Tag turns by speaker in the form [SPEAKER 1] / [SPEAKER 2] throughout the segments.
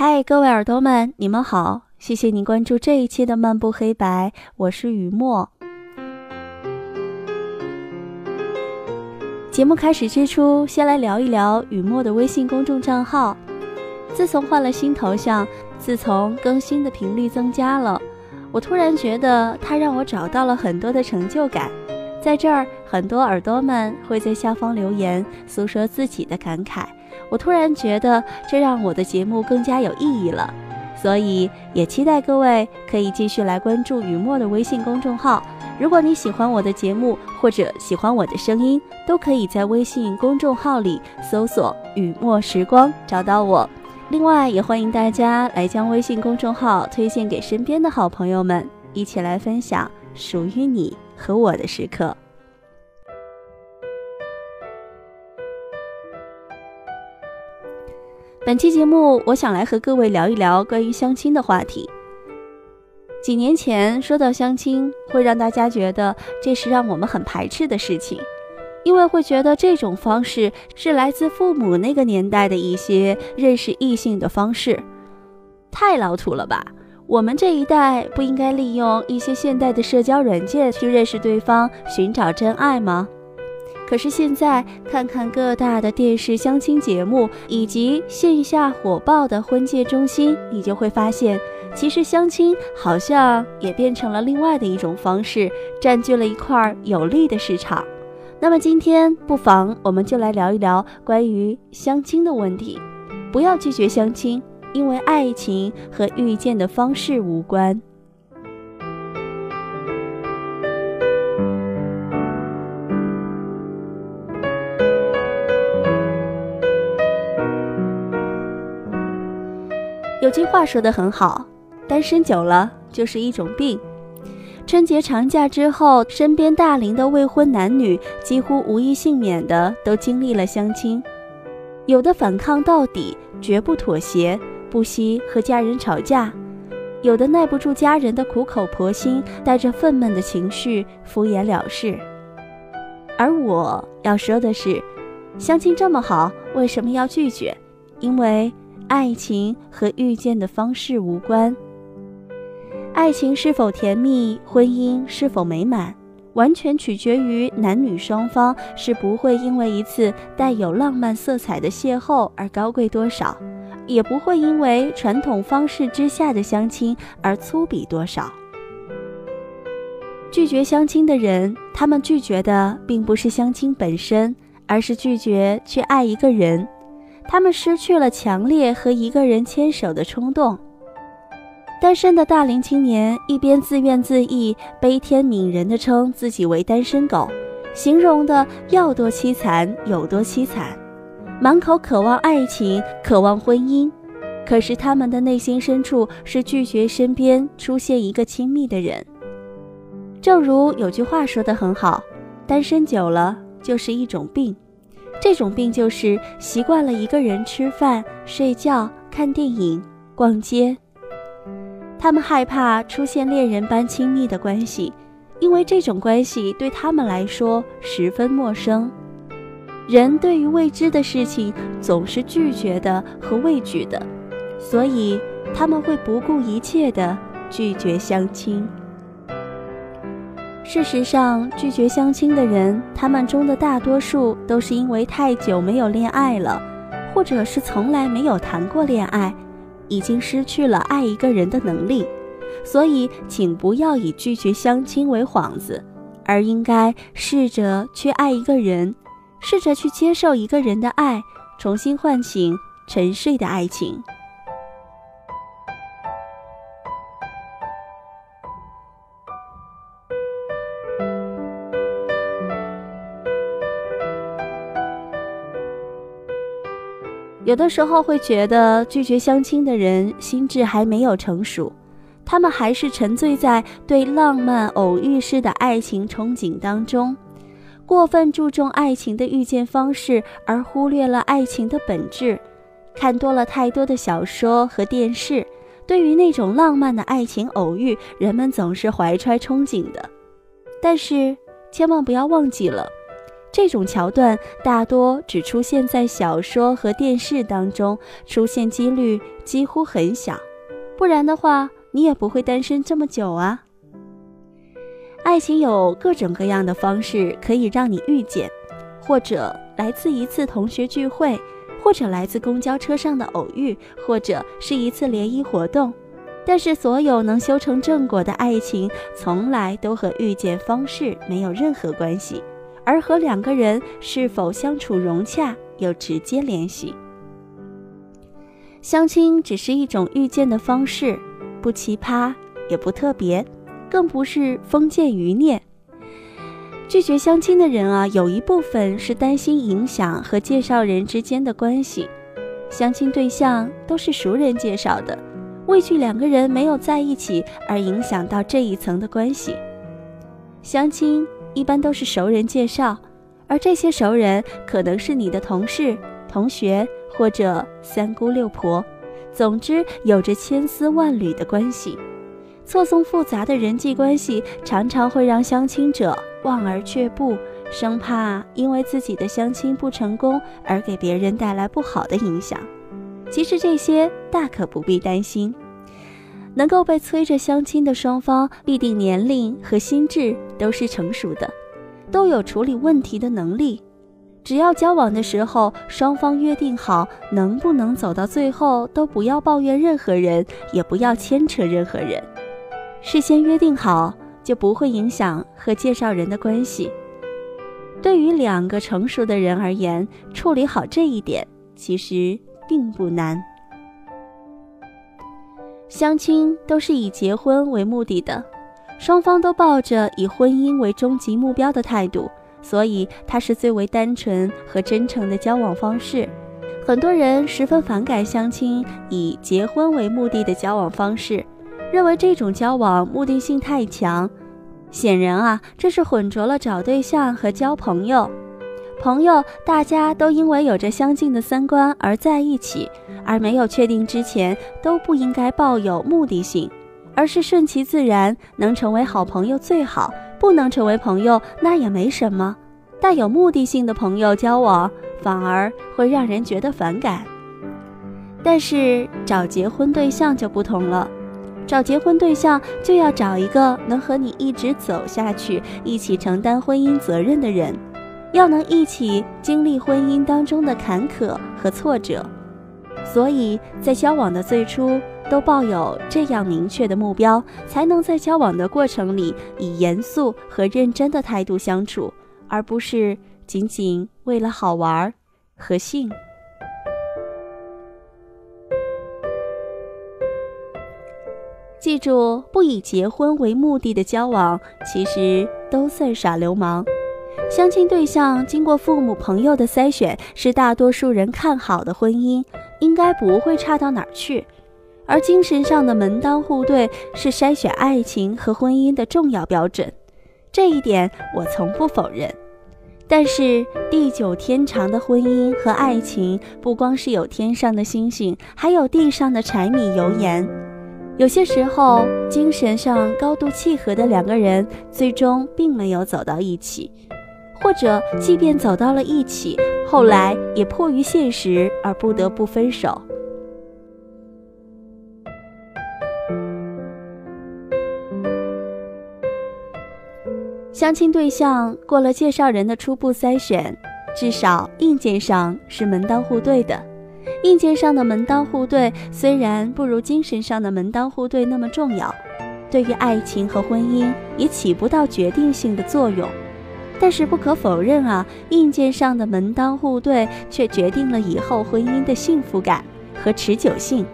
[SPEAKER 1] 嗨，各位耳朵们，你们好！谢谢您关注这一期的漫步黑白，我是雨墨。节目开始之初，先来聊一聊雨墨的微信公众账号。自从换了新头像，自从更新的频率增加了，我突然觉得它让我找到了很多的成就感。在这儿，很多耳朵们会在下方留言，诉说自己的感慨。我突然觉得这让我的节目更加有意义了，所以也期待各位可以继续来关注雨墨的微信公众号。如果你喜欢我的节目或者喜欢我的声音，都可以在微信公众号里搜索“雨墨时光”找到我。另外，也欢迎大家来将微信公众号推荐给身边的好朋友们，一起来分享属于你和我的时刻。本期节目，我想来和各位聊一聊关于相亲的话题。几年前说到相亲，会让大家觉得这是让我们很排斥的事情，因为会觉得这种方式是来自父母那个年代的一些认识异性的方式，太老土了吧？我们这一代不应该利用一些现代的社交软件去认识对方，寻找真爱吗？可是现在看看各大的电视相亲节目，以及线下火爆的婚介中心，你就会发现，其实相亲好像也变成了另外的一种方式，占据了一块有利的市场。那么今天不妨我们就来聊一聊关于相亲的问题。不要拒绝相亲，因为爱情和遇见的方式无关。有句话说得很好，单身久了就是一种病。春节长假之后，身边大龄的未婚男女几乎无一幸免的都经历了相亲，有的反抗到底，绝不妥协，不惜和家人吵架；有的耐不住家人的苦口婆心，带着愤懑的情绪敷衍了事。而我要说的是，相亲这么好，为什么要拒绝？因为。爱情和遇见的方式无关，爱情是否甜蜜，婚姻是否美满，完全取决于男女双方是不会因为一次带有浪漫色彩的邂逅而高贵多少，也不会因为传统方式之下的相亲而粗鄙多少。拒绝相亲的人，他们拒绝的并不是相亲本身，而是拒绝去爱一个人。他们失去了强烈和一个人牵手的冲动。单身的大龄青年一边自怨自艾、悲天悯人的称自己为单身狗，形容的要多凄惨有多凄惨，满口渴望爱情、渴望婚姻，可是他们的内心深处是拒绝身边出现一个亲密的人。正如有句话说的很好，单身久了就是一种病。这种病就是习惯了一个人吃饭、睡觉、看电影、逛街。他们害怕出现恋人般亲密的关系，因为这种关系对他们来说十分陌生。人对于未知的事情总是拒绝的和畏惧的，所以他们会不顾一切的拒绝相亲。事实上，拒绝相亲的人，他们中的大多数都是因为太久没有恋爱了，或者是从来没有谈过恋爱，已经失去了爱一个人的能力。所以，请不要以拒绝相亲为幌子，而应该试着去爱一个人，试着去接受一个人的爱，重新唤醒沉睡的爱情。有的时候会觉得拒绝相亲的人心智还没有成熟，他们还是沉醉在对浪漫偶遇式的爱情憧憬当中，过分注重爱情的遇见方式，而忽略了爱情的本质。看多了太多的小说和电视，对于那种浪漫的爱情偶遇，人们总是怀揣憧憬的。但是千万不要忘记了，这种桥段大多只出现在小说和电视当中，出现几率几乎很小。不然的话，你也不会单身这么久啊。爱情有各种各样的方式可以让你遇见，或者来自一次同学聚会，或者来自公交车上的偶遇，或者是一次联谊活动。但是，所有能修成正果的爱情，从来都和遇见方式没有任何关系，而和两个人是否相处融洽有直接联系。相亲只是一种遇见的方式，不奇葩也不特别。更不是封建余孽。拒绝相亲的人啊，有一部分是担心影响和介绍人之间的关系。相亲对象都是熟人介绍的，畏惧两个人没有在一起而影响到这一层的关系。相亲一般都是熟人介绍，而这些熟人可能是你的同事、同学或者三姑六婆，总之有着千丝万缕的关系。错综复杂的人际关系常常会让相亲者望而却步，生怕因为自己的相亲不成功而给别人带来不好的影响。其实这些大可不必担心。能够被催着相亲的双方，必定年龄和心智都是成熟的，都有处理问题的能力。只要交往的时候双方约定好，能不能走到最后，都不要抱怨任何人，也不要牵扯任何人。事先约定好，就不会影响和介绍人的关系。对于两个成熟的人而言，处理好这一点其实并不难。相亲都是以结婚为目的的，双方都抱着以婚姻为终极目标的态度，所以它是最为单纯和真诚的交往方式。很多人十分反感相亲以结婚为目的的交往方式。认为这种交往目的性太强，显然啊，这是混浊了找对象和交朋友。朋友大家都因为有着相近的三观而在一起，而没有确定之前都不应该抱有目的性，而是顺其自然。能成为好朋友最好，不能成为朋友那也没什么。带有目的性的朋友交往反而会让人觉得反感。但是找结婚对象就不同了。找结婚对象就要找一个能和你一直走下去、一起承担婚姻责任的人，要能一起经历婚姻当中的坎坷和挫折。所以在交往的最初都抱有这样明确的目标，才能在交往的过程里以严肃和认真的态度相处，而不是仅仅为了好玩和性。记住，不以结婚为目的的交往，其实都算耍流氓。相亲对象经过父母朋友的筛选，是大多数人看好的婚姻，应该不会差到哪儿去。而精神上的门当户对，是筛选爱情和婚姻的重要标准，这一点我从不否认。但是，地久天长的婚姻和爱情，不光是有天上的星星，还有地上的柴米油盐。有些时候，精神上高度契合的两个人，最终并没有走到一起，或者即便走到了一起，后来也迫于现实而不得不分手。相亲对象过了介绍人的初步筛选，至少硬件上是门当户对的。硬件上的门当户对虽然不如精神上的门当户对那么重要，对于爱情和婚姻也起不到决定性的作用，但是不可否认啊，硬件上的门当户对却决定了以后婚姻的幸福感和持久性，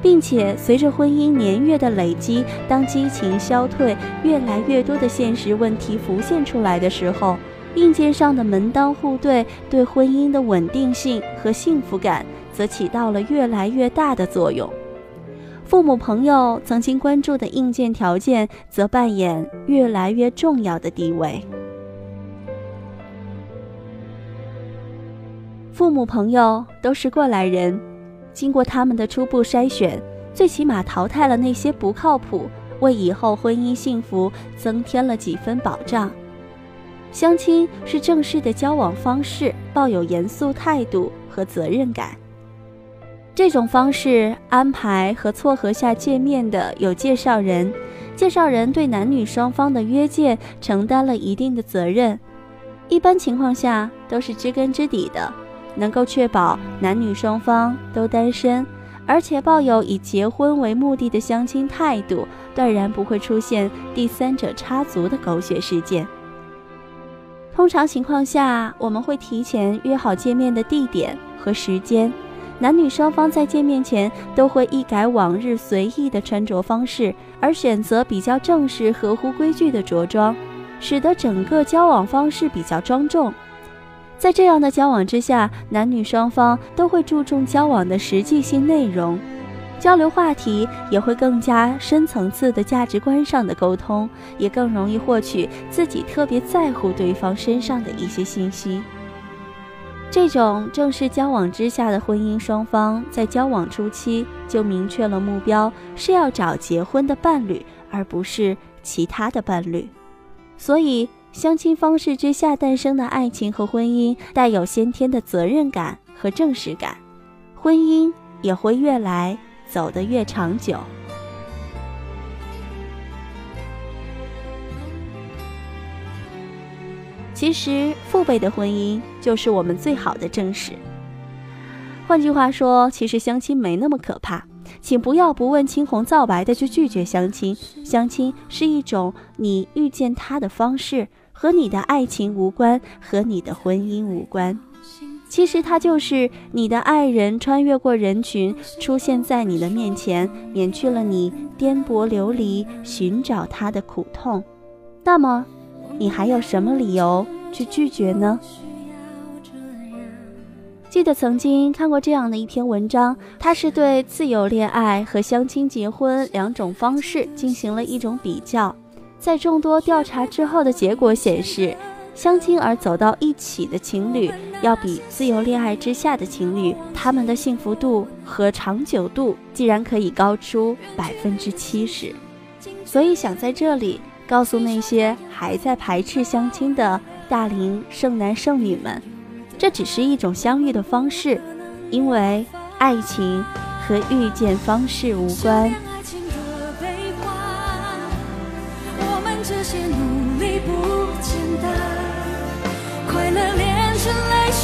[SPEAKER 1] 并且随着婚姻年月的累积，当激情消退，越来越多的现实问题浮现出来的时候，硬件上的门当户对对婚姻的稳定性和幸福感。则起到了越来越大的作用，父母朋友曾经关注的硬件条件，则扮演越来越重要的地位。父母朋友都是过来人，经过他们的初步筛选，最起码淘汰了那些不靠谱，为以后婚姻幸福增添了几分保障。相亲是正式的交往方式，抱有严肃态度和责任感。这种方式安排和撮合下见面的有介绍人，介绍人对男女双方的约见承担了一定的责任。一般情况下都是知根知底的，能够确保男女双方都单身，而且抱有以结婚为目的的相亲态度，断然不会出现第三者插足的狗血事件。通常情况下，我们会提前约好见面的地点和时间，男女双方在见面前都会一改往日随意的穿着方式，而选择比较正式、合乎规矩的着装。使得整个交往方式比较庄重，在这样的交往之下，男女双方都会注重交往的实际性内容，交流话题也会更加深层次的价值观上的沟通，也更容易获取自己特别在乎对方身上的一些信息。这种正式交往之下的婚姻，双方在交往初期就明确了目标，是要找结婚的伴侣，而不是其他的伴侣。所以，相亲方式之下诞生的爱情和婚姻带有先天的责任感和正式感，婚姻也会越来走得越长久。其实，父辈的婚姻就是我们最好的证实。换句话说，其实相亲没那么可怕。请不要不问青红皂白的就拒绝相亲。相亲是一种你遇见他的方式，和你的爱情无关，和你的婚姻无关。其实他就是你的爱人，穿越过人群，出现在你的面前，免去了你颠簸流离寻找他的苦痛。那么，你还有什么理由去拒绝呢？记得曾经看过这样的一篇文章，它是对自由恋爱和相亲结婚两种方式进行了一种比较。在众多调查之后的结果显示，相亲而走到一起的情侣，要比自由恋爱之下的情侣，他们的幸福度和长久度竟然可以高出百分之七十。所以想在这里告诉那些还在排斥相亲的大龄剩男剩女们。这只是一种相遇的方式，因为爱情和遇见方式无关。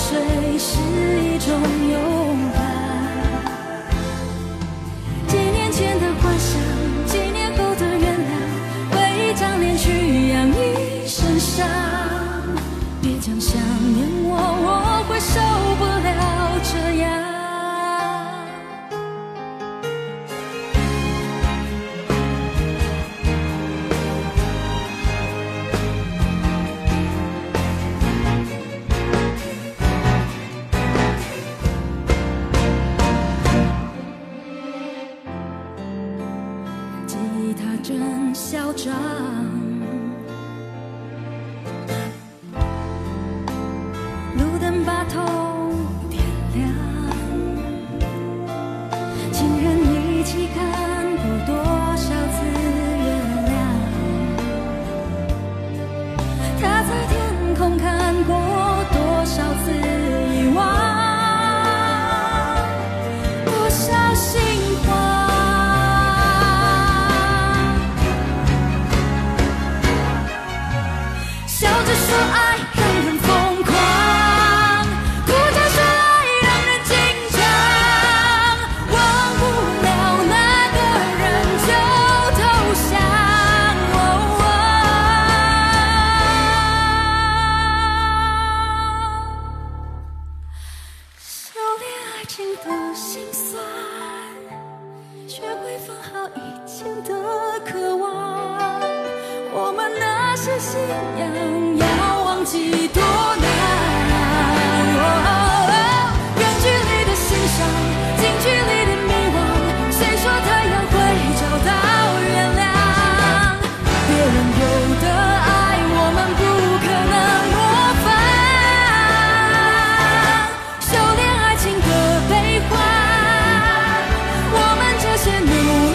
[SPEAKER 1] 水是一种勇敢。几年前的他真嚣张。会放好以前的渴望。我们那些信仰要忘记多难？哦，远距离的欣赏。努